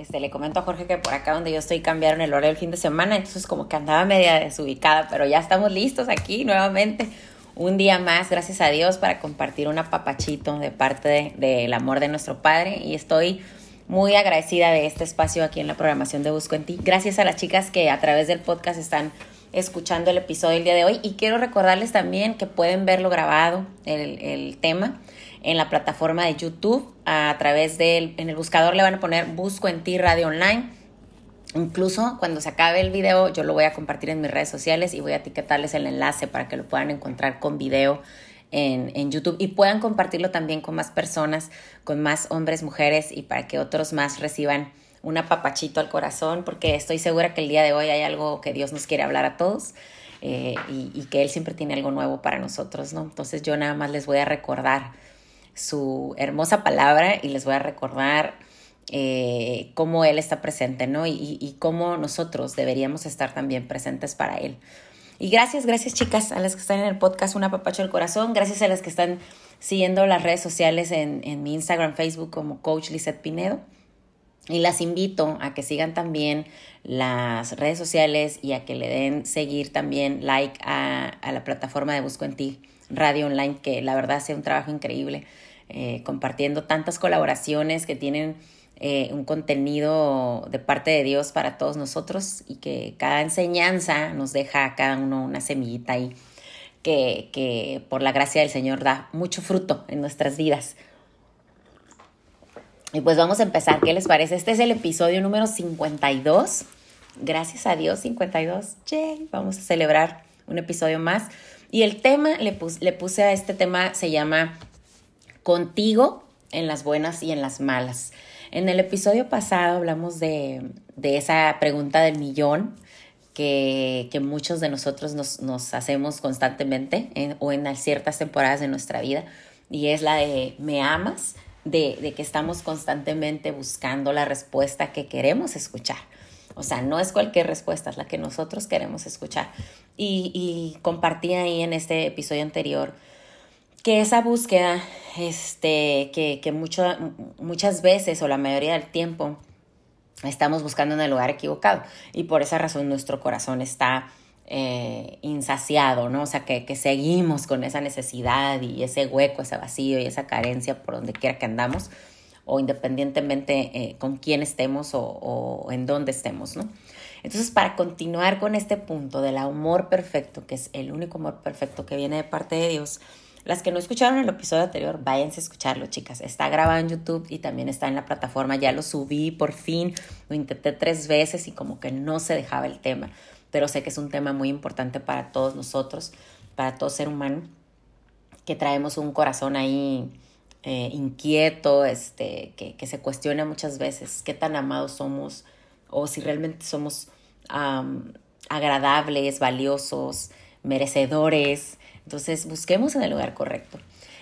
Este, le comento a Jorge que por acá donde yo estoy cambiaron el horario del fin de semana, entonces como que andaba media desubicada, pero ya estamos listos aquí nuevamente. Un día más, gracias a Dios, para compartir un apapachito de parte del amor de nuestro Padre. Y estoy muy agradecida de este espacio aquí en la programación de Busco en Ti. Gracias a las chicas que a través del podcast están escuchando el episodio del día de hoy. Y quiero recordarles también que pueden verlo grabado, el, el tema en la plataforma de YouTube a través del, en el buscador le van a poner Busco en ti Radio Online. Incluso cuando se acabe el video yo lo voy a compartir en mis redes sociales y voy a etiquetarles el enlace para que lo puedan encontrar con video en, en, YouTube y puedan compartirlo también con más personas, con más hombres, mujeres y para que otros más reciban un apapachito al corazón porque estoy segura que el día de hoy hay algo que Dios nos quiere hablar a todos. Eh, y, y que Él siempre tiene algo nuevo para nosotros, ¿no? Entonces yo nada más les voy a recordar su hermosa palabra y les voy a recordar eh, cómo Él está presente, ¿no? Y, y, cómo nosotros deberíamos estar también presentes para Él. Y gracias, gracias chicas a las que están en el podcast Una Papacho del Corazón, gracias a las que están siguiendo las redes sociales en, en mi Instagram, Facebook como Coach Lizette Pinedo. Y las invito a que sigan también las redes sociales y a que le den seguir también like a, a la plataforma de Busco en Ti Radio Online, que la verdad hace un trabajo increíble eh, compartiendo tantas colaboraciones que tienen eh, un contenido de parte de Dios para todos nosotros y que cada enseñanza nos deja a cada uno una semillita ahí que, que por la gracia del Señor da mucho fruto en nuestras vidas. Y pues vamos a empezar, ¿qué les parece? Este es el episodio número 52. Gracias a Dios, 52. Yay, vamos a celebrar un episodio más. Y el tema, le, le puse a este tema, se llama contigo en las buenas y en las malas. En el episodio pasado hablamos de, esa pregunta del millón que, muchos de nosotros nos, hacemos constantemente o en ciertas temporadas de nuestra vida y es la de ¿me amas? De, de que estamos constantemente buscando la respuesta que queremos escuchar. O sea, no es cualquier respuesta, es la que nosotros queremos escuchar. Y, y compartí ahí en este episodio anterior que esa búsqueda, este, que, que muchas veces o la mayoría del tiempo estamos buscando en el lugar equivocado y por esa razón nuestro corazón está eh, insaciado, ¿no? O sea, que, que, seguimos con esa necesidad y ese hueco, ese vacío y esa carencia por donde quiera que andamos o independientemente eh, con quién estemos o, o, en dónde estemos, ¿no? Entonces, para continuar con este punto del amor perfecto, que es el único amor perfecto que viene de parte de Dios, las que no escucharon el episodio anterior, váyanse a escucharlo, chicas. Está grabado en YouTube y también está en la plataforma. Ya lo subí por fin. Lo intenté tres veces y como que no se dejaba el tema. Pero sé que es un tema muy importante para todos nosotros, para todo ser humano, que traemos un corazón ahí eh, inquieto, este, que, que, se cuestiona muchas veces qué tan amados somos o si realmente somos agradables, valiosos, merecedores entonces, busquemos en el lugar correcto.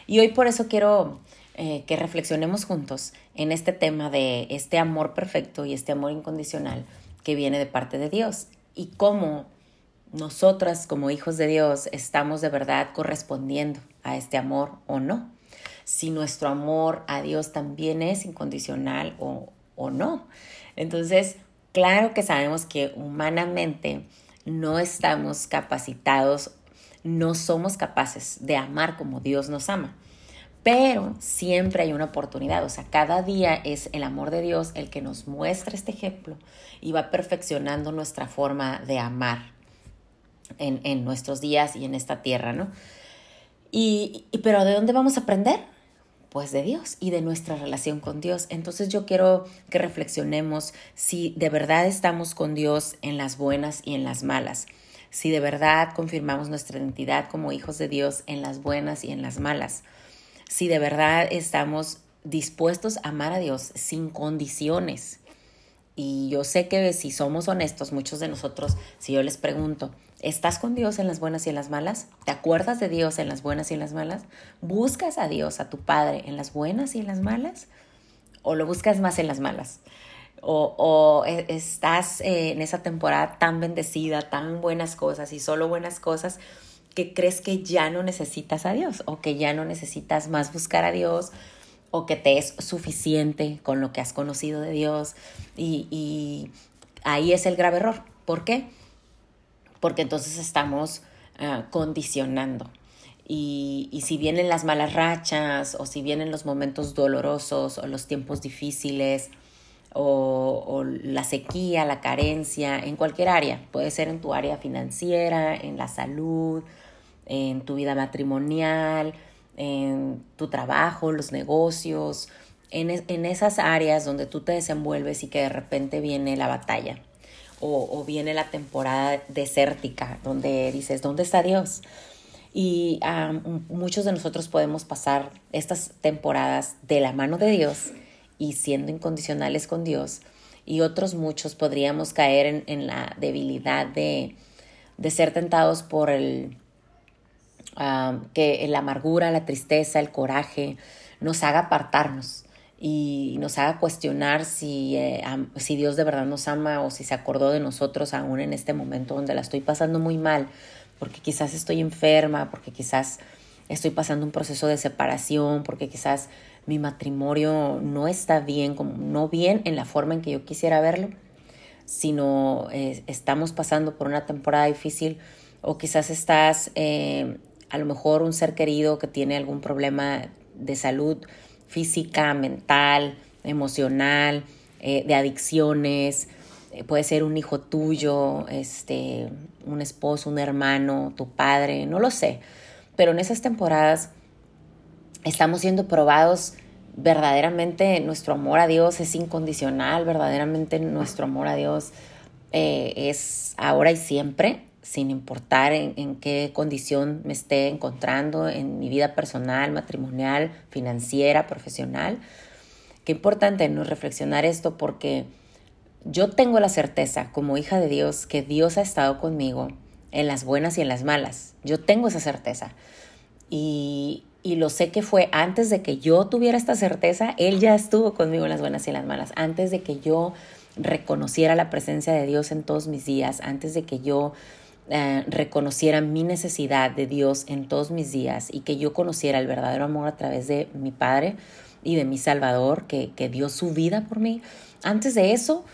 Y hoy por eso quiero eh, que reflexionemos juntos en este tema de este amor perfecto y este amor incondicional que viene de parte de Dios y cómo nosotras como hijos de Dios estamos de verdad correspondiendo a este amor o no. Si nuestro amor a Dios también es incondicional o, o no. Entonces, claro que sabemos que humanamente no estamos capacitados no somos capaces de amar como Dios nos ama. Pero siempre hay una oportunidad, o sea, cada día es el amor de Dios el que nos muestra este ejemplo y va perfeccionando nuestra forma de amar en, nuestros días y en esta tierra, ¿no? Y, y, pero ¿de dónde vamos a aprender? Pues de Dios y de nuestra relación con Dios. Entonces yo quiero que reflexionemos si de verdad estamos con Dios en las buenas y en las malas si de verdad confirmamos nuestra identidad como hijos de Dios en las buenas y en las malas, si de verdad estamos dispuestos a amar a Dios sin condiciones. Y yo sé que si somos honestos, muchos de nosotros, si yo les pregunto, ¿estás con Dios en las buenas y en las malas? ¿Te acuerdas de Dios en las buenas y en las malas? ¿Buscas a Dios, a tu Padre, en las buenas y en las malas? ¿O lo buscas más en las malas? O, e, estás eh, en esa temporada tan bendecida, tan buenas cosas y solo buenas cosas, que crees que ya no necesitas a Dios o que ya no necesitas más buscar a Dios o que te es suficiente con lo que has conocido de Dios. Y, ahí es el grave error. ¿Por qué? Porque entonces estamos ah, condicionando. Y, y, si vienen las malas rachas o si vienen los momentos dolorosos o los tiempos difíciles o, la sequía, la carencia, en cualquier área, puede ser en tu área financiera, en la salud, en tu vida matrimonial, en tu trabajo, los negocios, en, en esas áreas donde tú te desenvuelves y que de repente viene la batalla o viene la temporada desértica donde dices, ¿dónde está Dios? Y muchos de nosotros podemos pasar estas temporadas de la mano de Dios y siendo incondicionales con Dios. Y otros muchos podríamos caer en, en la debilidad de, de ser tentados por el, que la amargura, la tristeza, el coraje nos haga apartarnos y nos haga cuestionar si, eh, si Dios de verdad nos ama o si se acordó de nosotros aún en este momento donde la estoy pasando muy mal, porque quizás estoy enferma, porque quizás estoy pasando un proceso de separación, porque quizás mi matrimonio no está bien, como, no bien en la forma en que yo quisiera verlo, sino eh, estamos pasando por una temporada difícil o quizás estás eh, a lo mejor un ser querido que tiene algún problema de salud física, mental, emocional, eh, de adicciones, puede ser un hijo tuyo, este, un esposo, un hermano, tu padre, no lo sé. Pero en esas temporadas estamos siendo probados verdaderamente nuestro amor a Dios es incondicional, verdaderamente nuestro amor a Dios eh, es ahora y siempre sin importar en, qué condición me esté encontrando en mi vida personal, matrimonial, financiera, profesional. Qué importante no reflexionar esto porque yo tengo la certeza como hija de Dios que Dios ha estado conmigo en las buenas y en las malas. Yo tengo esa certeza. Y, y lo sé que fue antes de que yo tuviera esta certeza, Él ya estuvo conmigo en las buenas y en las malas. Antes de que yo reconociera la presencia de Dios en todos mis días, antes de que yo eh, reconociera mi necesidad de Dios en todos mis días y que yo conociera el verdadero amor a través de mi Padre y de mi Salvador, que, que dio su vida por mí. Antes de eso,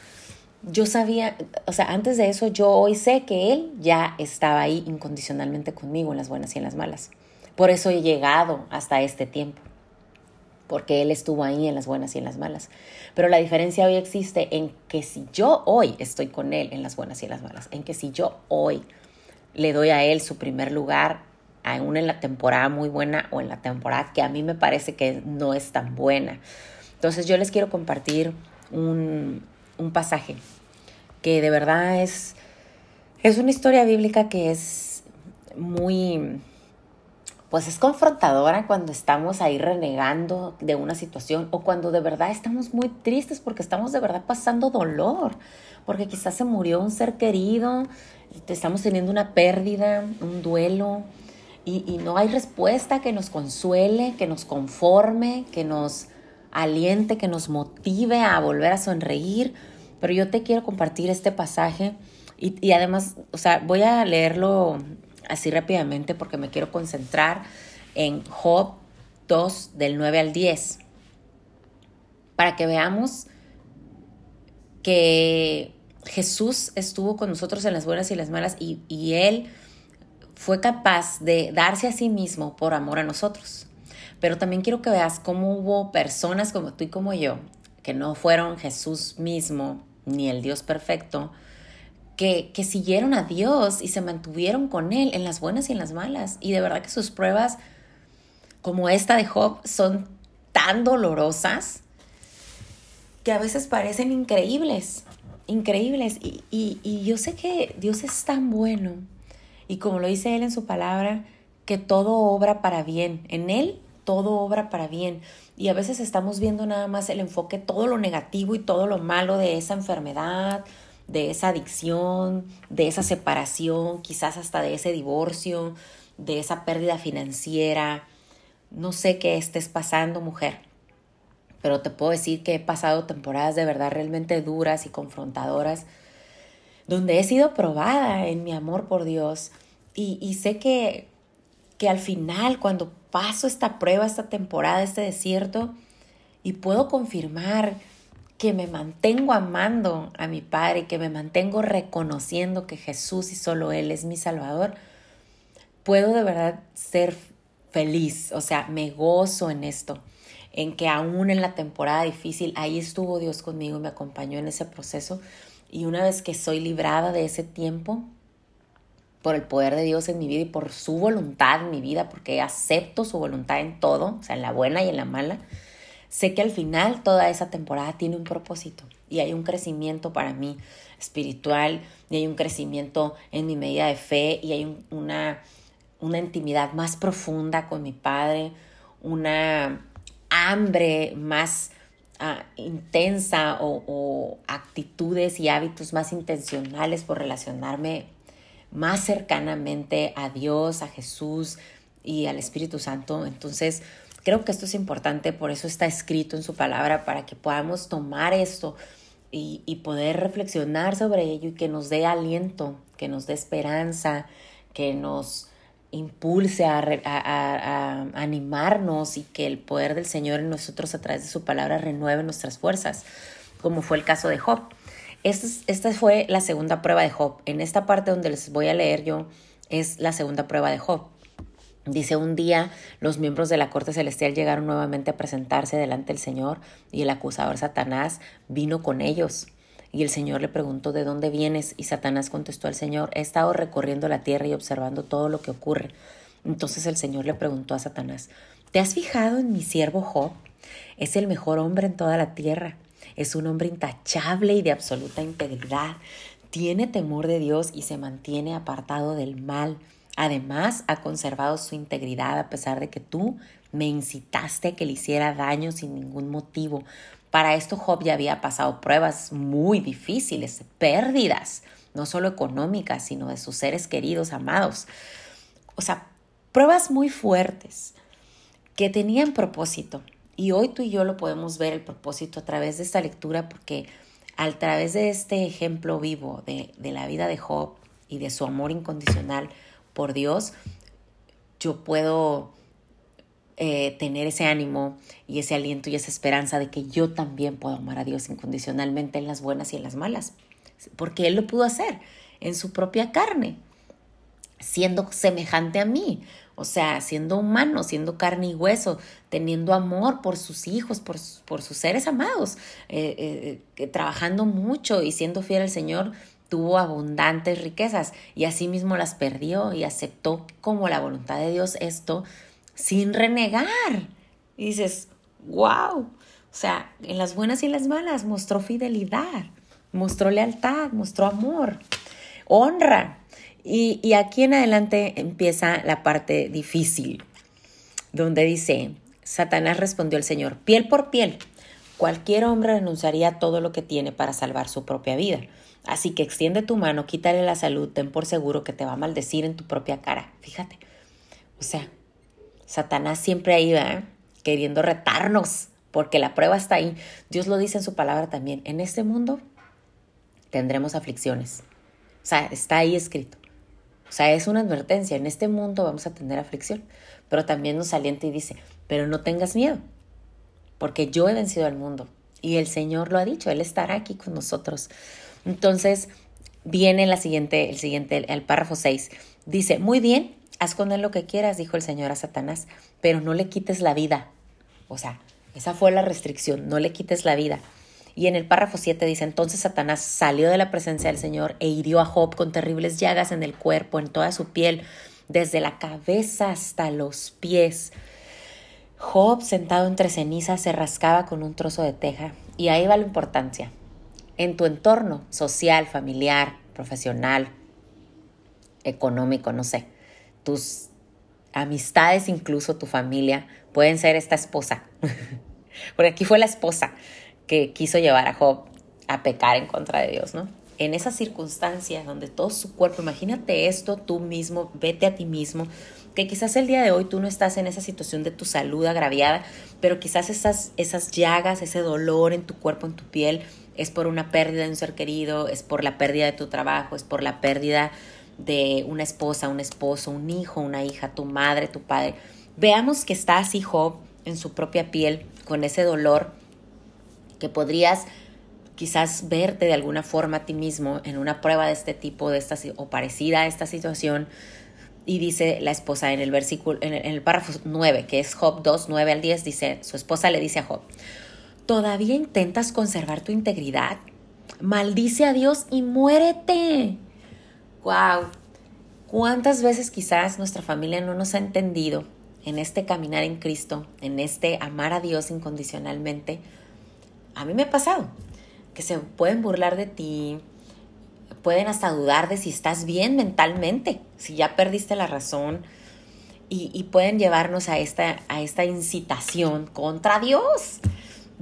yo sabía, o sea, antes de eso yo hoy sé que Él ya estaba ahí incondicionalmente conmigo en las buenas y en las malas. Por eso he llegado hasta este tiempo, porque Él estuvo ahí en las buenas y en las malas. Pero la diferencia hoy existe en que si yo hoy estoy con Él en las buenas y en las malas, en que si yo hoy le doy a él su primer lugar, aún en la temporada muy buena o en la temporada que a mí me parece que no es tan buena. Entonces yo les quiero compartir un, un pasaje que de verdad es, es una historia bíblica que es muy, pues es confrontadora cuando estamos ahí renegando de una situación o cuando de verdad estamos muy tristes porque estamos de verdad pasando dolor, porque quizás se murió un ser querido, estamos teniendo una pérdida, un duelo, y, no hay respuesta que nos consuele, que nos conforme, que nos aliente, que nos motive a volver a sonreír. Pero yo te quiero compartir este pasaje y, y además, o sea, voy a leerlo así rápidamente porque me quiero concentrar en Job 2 del 9 al 10 para que veamos que Jesús estuvo con nosotros en las buenas y las malas y, y Él fue capaz de darse a sí mismo por amor a nosotros. Pero también quiero que veas cómo hubo personas como tú y como yo, que no fueron Jesús mismo ni el Dios perfecto, que, siguieron a Dios y se mantuvieron con Él en las buenas y en las malas. Y de verdad que sus pruebas, como esta de Job, son tan dolorosas que a veces parecen increíbles increíbles. Y, y, yo sé que Dios es tan bueno. Y como lo dice Él en su palabra, que todo obra para bien. En Él todo obra para bien. Y a veces estamos viendo nada más el enfoque, todo lo negativo y todo lo malo de esa enfermedad, de esa adicción, de esa separación, quizás hasta de ese divorcio, de esa pérdida financiera. No sé qué estés pasando, mujer pero te puedo decir que he pasado temporadas de verdad realmente duras y confrontadoras, donde he sido probada en mi amor por Dios y, sé que, que al final, cuando paso esta prueba, esta temporada, este desierto, y puedo confirmar que me mantengo amando a mi Padre, que me mantengo reconociendo que Jesús y solo Él es mi Salvador, puedo de verdad ser feliz, o sea, me gozo en esto, en que aún en la temporada difícil, ahí estuvo Dios conmigo y me acompañó en ese proceso. Y una vez que soy librada de ese tiempo, por el poder de Dios en mi vida y por su voluntad en mi vida, porque acepto su voluntad en todo, o sea, en la buena y en la mala, sé que al final toda esa temporada tiene un propósito y hay un crecimiento para mí espiritual y hay un crecimiento en mi medida de fe y hay una, una intimidad más profunda con mi Padre, una hambre más ah, intensa o, o actitudes y hábitos más intencionales por relacionarme más cercanamente a Dios, a Jesús y al Espíritu Santo. Entonces, creo que esto es importante, por eso está escrito en su palabra, para que podamos tomar esto y, poder reflexionar sobre ello y que nos dé aliento, que nos dé esperanza, que nos impulse a, animarnos y que el poder del Señor en nosotros a través de su palabra renueve nuestras fuerzas, como fue el caso de Job. Esta, fue la segunda prueba de Job. En esta parte donde les voy a leer yo es la segunda prueba de Job. Dice, un día los miembros de la corte celestial llegaron nuevamente a presentarse delante del Señor y el acusador Satanás vino con ellos. Y el Señor le preguntó, ¿de dónde vienes? Y Satanás contestó al Señor, he estado recorriendo la tierra y observando todo lo que ocurre. Entonces el Señor le preguntó a Satanás, ¿te has fijado en mi siervo Job? Es el mejor hombre en toda la tierra es un hombre intachable y de absoluta integridad. Tiene temor de Dios y se mantiene apartado del mal. Además, ha conservado su integridad a pesar de que tú me incitaste a que le hiciera daño sin ningún motivo. Para esto Job ya había pasado pruebas muy difíciles, pérdidas, no solo económicas, sino de sus seres queridos, amados. O sea, pruebas muy fuertes que tenían propósito. Y hoy tú y yo lo podemos ver el propósito a través de esta lectura porque a través de este ejemplo vivo de, la vida de Job y de su amor incondicional por Dios, yo puedo eh, tener ese ánimo y ese aliento y esa esperanza de que yo también puedo amar a Dios incondicionalmente en las buenas y en las malas, porque Él lo pudo hacer en su propia carne, siendo semejante a mí, o sea, siendo humano, siendo carne y hueso, teniendo amor por sus hijos, por, por sus seres amados, eh, eh, trabajando mucho y siendo fiel al Señor, tuvo abundantes riquezas y asimismo las perdió y aceptó como la voluntad de Dios esto sin renegar. Y dices, wow, o sea, en las buenas y en las malas mostró fidelidad, mostró lealtad, mostró amor, honra. Y, aquí en adelante empieza la parte difícil, donde dice, Satanás respondió al Señor, piel por piel, cualquier hombre renunciaría a todo lo que tiene para salvar su propia vida. Así que extiende tu mano, quítale la salud, ten por seguro que te va a maldecir en tu propia cara. Fíjate. O sea, Satanás siempre ahí va queriendo retarnos, porque la prueba está ahí. Dios lo dice en su palabra también. En este mundo tendremos aflicciones. O sea, está ahí escrito. O sea, es una advertencia, en este mundo vamos a tener aflicción, pero también nos alienta y dice, pero no tengas miedo, porque yo he vencido al mundo y el Señor lo ha dicho, Él estará aquí con nosotros. Entonces, viene la siguiente, el siguiente, el, párrafo 6, dice, muy bien, haz con él lo que quieras, dijo el Señor a Satanás, pero no le quites la vida. O sea, esa fue la restricción, no le quites la vida. Y en el párrafo 7 dice, entonces Satanás salió de la presencia del Señor e hirió a Job con terribles llagas en el cuerpo, en toda su piel, desde la cabeza hasta los pies. Job, sentado entre cenizas, se rascaba con un trozo de teja. Y ahí va la importancia. En tu entorno social, familiar, profesional, económico, no sé, tus amistades, incluso tu familia, pueden ser esta esposa. Porque aquí fue la esposa que quiso llevar a Job a pecar en contra de Dios, ¿no? En esas circunstancias donde todo su cuerpo, imagínate esto tú mismo, vete a ti mismo, que quizás el día de hoy tú no estás en esa situación de tu salud agraviada, pero quizás esas, esas llagas, ese dolor en tu cuerpo, en tu piel, es por una pérdida de un ser querido, es por la pérdida de tu trabajo, es por la pérdida de una esposa, un esposo, un hijo, una hija, tu madre, tu padre. Veamos que está así Job en su propia piel, con ese dolor que podrías quizás verte de alguna forma a ti mismo en una prueba de este tipo de esta, o parecida a esta situación. Y dice la esposa en el versículo, en el, en el párrafo 9, que es Job 2, 9 al 10, dice, su esposa le dice a Job, ¿todavía intentas conservar tu integridad? Maldice a Dios y muérete. ¡Wow! ¿Cuántas veces quizás nuestra familia no nos ha entendido en este caminar en Cristo, en este amar a Dios incondicionalmente? A mí me ha pasado que se pueden burlar de ti, pueden hasta dudar de si estás bien mentalmente, si ya perdiste la razón, y, pueden llevarnos a esta, a esta incitación contra Dios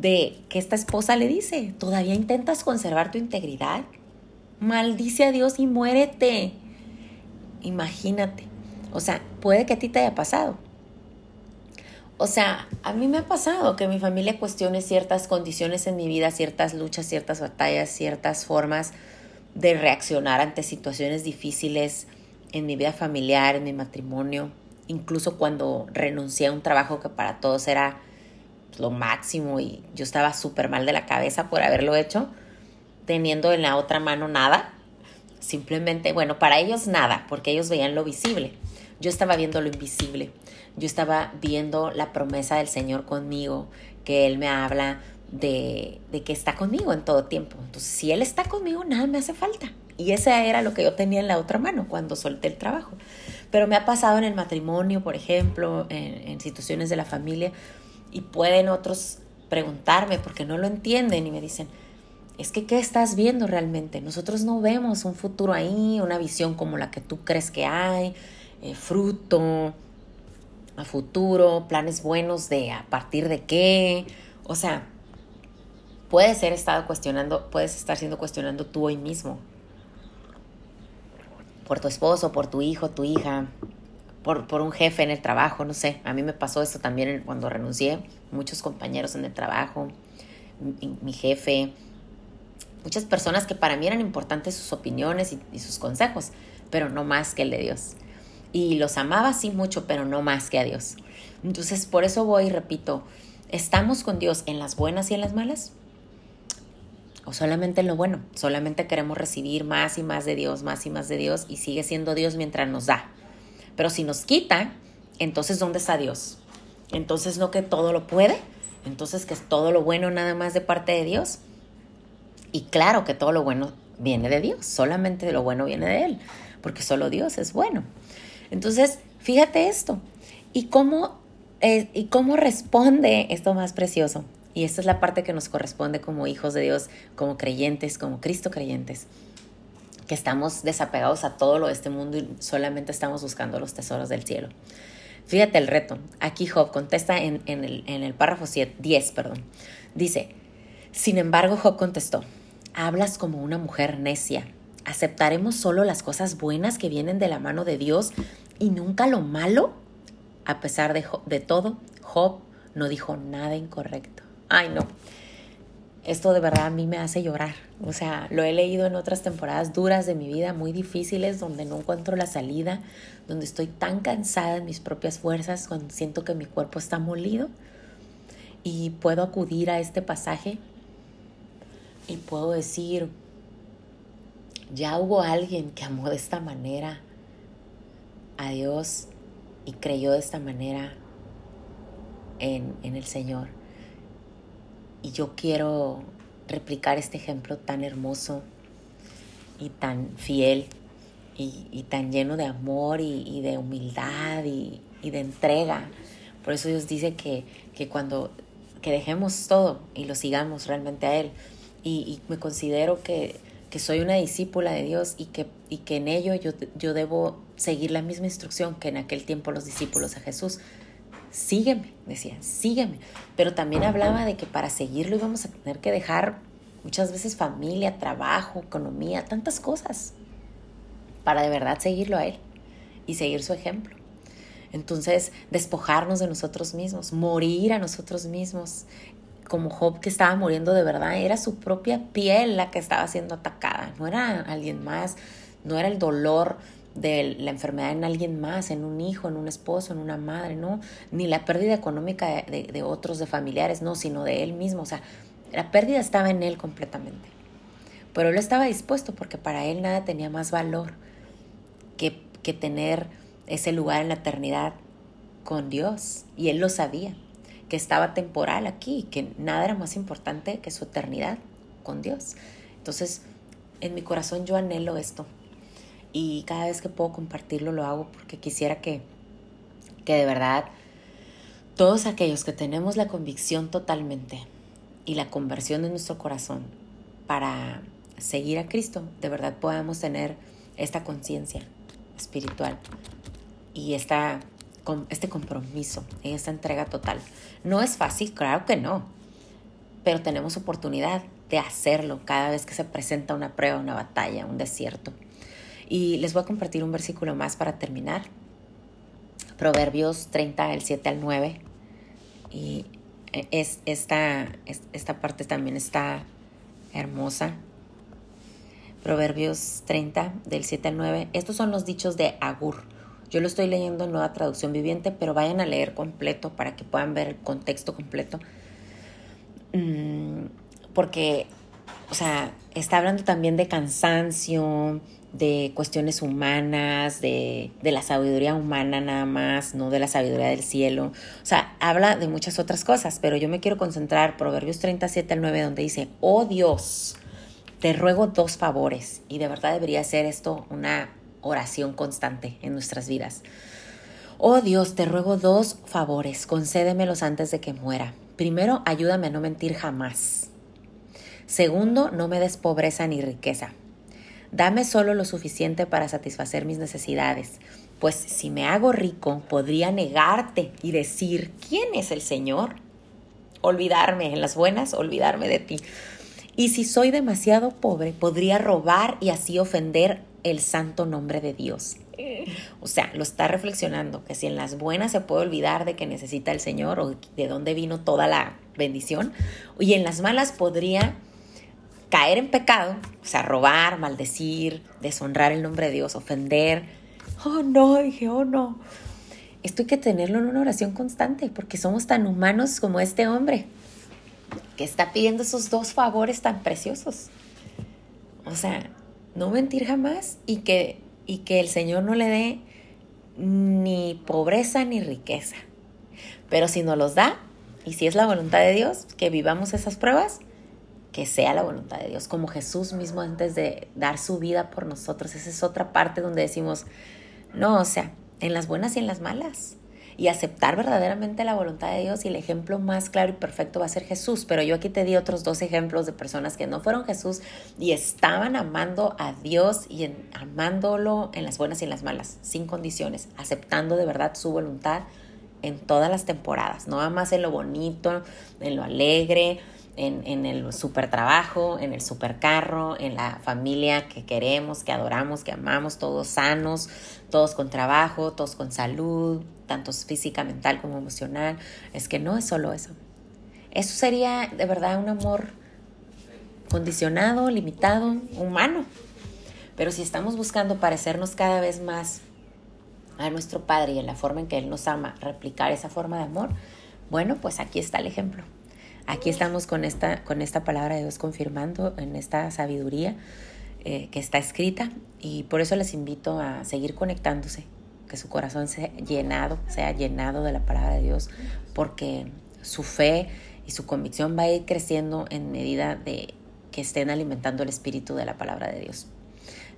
de que esta esposa le dice, ¿todavía intentas conservar tu integridad? Maldice a Dios y muérete. Imagínate. O sea, puede que a ti te haya pasado. O sea, a mí me ha pasado que mi familia cuestione ciertas condiciones en mi vida, ciertas luchas, ciertas batallas, ciertas formas de reaccionar ante situaciones difíciles en mi vida familiar, en mi matrimonio, incluso cuando renuncié a un trabajo que para todos era lo máximo y yo estaba súper mal de la cabeza por haberlo hecho, teniendo en la otra mano nada, simplemente, bueno, para ellos nada, porque ellos veían lo visible, yo estaba viendo lo invisible yo estaba viendo la promesa del Señor conmigo, que Él me habla de, de, que está conmigo en todo tiempo. Entonces, si Él está conmigo, nada me hace falta. Y ese era lo que yo tenía en la otra mano cuando solté el trabajo. Pero me ha pasado en el matrimonio, por ejemplo, en, en situaciones de la familia, y pueden otros preguntarme porque no lo entienden y me dicen, es que ¿qué estás viendo realmente? Nosotros no vemos un futuro ahí, una visión como la que tú crees que hay, eh, fruto, a futuro, planes buenos de a partir de qué. O sea, puedes ser estado cuestionando, puedes estar siendo cuestionando tú hoy mismo. Por tu esposo, por tu hijo, tu hija, por, por un jefe en el trabajo, no sé. A mí me pasó eso también cuando renuncié. Muchos compañeros en el trabajo, mi, jefe, muchas personas que para mí eran importantes sus opiniones y sus consejos, pero no más que el de Dios y los amaba sí mucho, pero no más que a Dios. Entonces, por eso voy y repito, ¿estamos con Dios en las buenas y en las malas? ¿O solamente en lo bueno? Solamente queremos recibir más y más de Dios, más y más de Dios, y sigue siendo Dios mientras nos da. Pero si nos quita, entonces ¿dónde está Dios? Entonces no que todo lo puede, entonces que es todo lo bueno nada más de parte de Dios. Y claro que todo lo bueno viene de Dios, solamente lo bueno viene de Él, porque solo Dios es bueno. Entonces, fíjate esto. ¿Y cómo, eh, ¿Y cómo responde esto más precioso? Y esta es la parte que nos corresponde como hijos de Dios, como creyentes, como Cristo creyentes, que estamos desapegados a todo lo de este mundo y solamente estamos buscando los tesoros del cielo. Fíjate el reto. Aquí Job contesta en, el, en el párrafo 10, perdón. Dice, sin embargo, Job contestó, hablas como una mujer necia ¿Aceptaremos solo las cosas buenas que vienen de la mano de Dios y nunca lo malo? A pesar de, de todo, Job no dijo nada incorrecto. Ay, no. Esto de verdad a mí me hace llorar. O sea, lo he leído en otras temporadas duras de mi vida, muy difíciles, donde no encuentro la salida, donde estoy tan cansada en mis propias fuerzas, cuando siento que mi cuerpo está molido. Y puedo acudir a este pasaje y puedo decir, ya hubo alguien que amó de esta manera a Dios y creyó de esta manera en, el Señor. Y yo quiero replicar este ejemplo tan hermoso y tan fiel y, tan lleno de amor y, de humildad y, de entrega. Por eso Dios dice que, que cuando que dejemos todo y lo sigamos realmente a Él. y me considero que que soy una discípula de Dios y que, y que en ello yo, yo debo seguir la misma instrucción que en aquel tiempo los discípulos a Jesús. Sígueme, decía, sígueme. Pero también hablaba de que para seguirlo íbamos a tener que dejar muchas veces familia, trabajo, economía, tantas cosas, para de verdad seguirlo a Él y seguir su ejemplo. Entonces, despojarnos de nosotros mismos, morir a nosotros mismos, como Job que estaba muriendo de verdad, era su propia piel la que estaba siendo atacada, no era alguien más, no era el dolor de la enfermedad en alguien más, en un hijo, en un esposo, en una madre, no, ni la pérdida económica de, de, otros, de familiares, no, sino de él mismo. O sea, la pérdida estaba en él completamente. Pero él estaba dispuesto porque para él nada tenía más valor que, que tener ese lugar en la eternidad con Dios. Y él lo sabía, que estaba temporal aquí, que nada era más importante que su eternidad con Dios. Entonces, en mi corazón yo anhelo esto. Y cada vez que puedo compartirlo lo hago porque quisiera que, que de verdad todos aquellos que tenemos la convicción totalmente y la conversión de nuestro corazón para seguir a Cristo, de verdad podamos tener esta conciencia espiritual y esta, este compromiso y esta entrega total. No es fácil, claro que no, pero tenemos oportunidad de hacerlo cada vez que se presenta una prueba, una batalla, un desierto. Y les voy a compartir un versículo más para terminar. Proverbios 30, del 7 al 9. Y es, esta, esta parte también está hermosa. Proverbios 30, del 7 al 9. Estos son los dichos de Agur. Yo lo estoy leyendo en nueva traducción viviente, pero vayan a leer completo para que puedan ver el contexto completo. Mm, porque, o sea, está hablando también de cansancio, de cuestiones humanas, de, de, la sabiduría humana nada más, no de la sabiduría del cielo. O sea, habla de muchas otras cosas, pero yo me quiero concentrar, Proverbios 37 al 9, donde dice, oh Dios, te ruego dos favores, y de verdad debería ser esto una oración constante en nuestras vidas. Oh Dios, te ruego dos favores, concédemelos antes de que muera. Primero, ayúdame a no mentir jamás. Segundo, no me des pobreza ni riqueza Dame solo lo suficiente para satisfacer mis necesidades, pues si me hago rico podría negarte y decir, ¿quién es el Señor? Olvidarme en las buenas, olvidarme de ti. Y si soy demasiado pobre, podría robar y así ofender el santo nombre de Dios. O sea, lo está reflexionando, que si en las buenas se puede olvidar de que necesita el Señor o de dónde vino toda la bendición, y en las malas podría caer en pecado, o sea, robar, maldecir, deshonrar el nombre de Dios, ofender. Oh no, dije, oh no. Esto hay que tenerlo en una oración constante porque somos tan humanos como este hombre que está pidiendo esos dos favores tan preciosos. O sea, no mentir jamás y que, y que el Señor no le dé ni pobreza ni riqueza. Pero si nos los da, y si es la voluntad de Dios, que vivamos esas pruebas, que sea la voluntad de Dios, como Jesús mismo antes de dar su vida por nosotros. Esa es otra parte donde decimos, no, o sea, en las buenas y en las malas. Y aceptar verdaderamente la voluntad de Dios y el ejemplo más claro y perfecto va a ser Jesús. Pero yo aquí te di otros dos ejemplos de personas que no fueron Jesús y estaban amando a Dios y amándolo en las buenas y en las malas, sin condiciones, aceptando de verdad su voluntad en todas las temporadas, no más en lo bonito, en lo alegre, en, el super trabajo, en el super carro, en la familia que queremos, que adoramos, que amamos, todos sanos, todos con trabajo, todos con salud, tanto física, mental como emocional. Es que no es solo eso. Eso sería de verdad un amor condicionado, limitado, humano. Pero si estamos buscando parecernos cada vez más a nuestro Padre y en la forma en que Él nos ama, replicar esa forma de amor, bueno, pues aquí está el ejemplo. Aquí estamos con esta, con esta palabra de Dios confirmando en esta sabiduría eh, que está escrita y por eso les invito a seguir conectándose, que su corazón sea llenado, sea llenado de la palabra de Dios, porque su fe y su convicción va a ir creciendo en medida de que estén alimentando el espíritu de la palabra de Dios.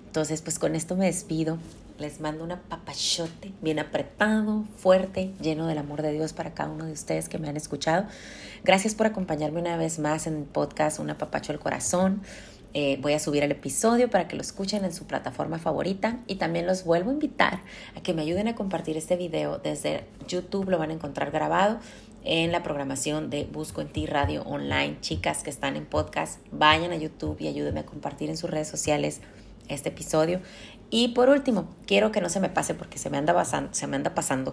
Entonces, pues con esto me despido. Les mando un apapachote bien apretado, fuerte, lleno del amor de Dios para cada uno de ustedes que me han escuchado. Gracias por acompañarme una vez más en el podcast Un apapacho del corazón. Eh, voy a subir el episodio para que lo escuchen en su plataforma favorita y también los vuelvo a invitar a que me ayuden a compartir este video desde YouTube, lo van a encontrar grabado en la programación de Busco en Ti Radio Online. Chicas que están en podcast, vayan a YouTube y ayúdenme a compartir en sus redes sociales este episodio. Y por último, quiero que no se me pase porque se me anda pasando, se me anda pasando.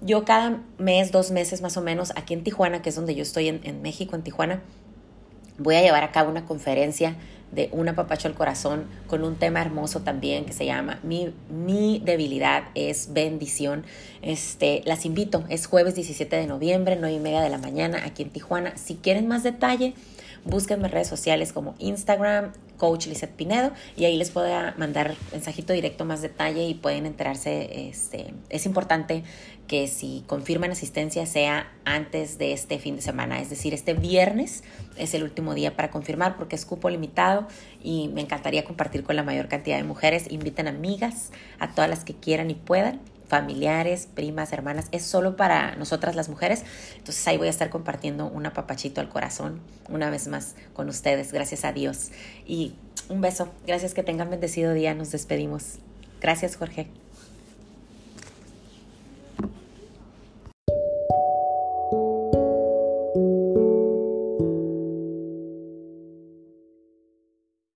Yo cada mes, dos meses más o menos, aquí en Tijuana, que es donde yo estoy en, México, en Tijuana, voy a llevar a cabo una conferencia de Un apapacho al corazón con un tema hermoso también que se llama Mi, mi debilidad es bendición. Este, las invito, es jueves 17 de noviembre, 9 y media de la mañana aquí en Tijuana. Si quieren más detalle, búsquenme en redes sociales como Instagram, Coach Lizeth Pinedo, y ahí les puedo mandar mensajito directo más detalle y pueden enterarse. Este, es importante que si confirman asistencia sea antes de este fin de semana, es decir, este viernes es el último día para confirmar porque es cupo limitado y me encantaría compartir con la mayor cantidad de mujeres. Inviten amigas, a todas las que quieran y puedan familiares, primas, hermanas, es solo para nosotras las mujeres. Entonces ahí voy a estar compartiendo un apapachito al corazón una vez más con ustedes, gracias a Dios. Y un beso, gracias que tengan bendecido día, nos despedimos. Gracias Jorge.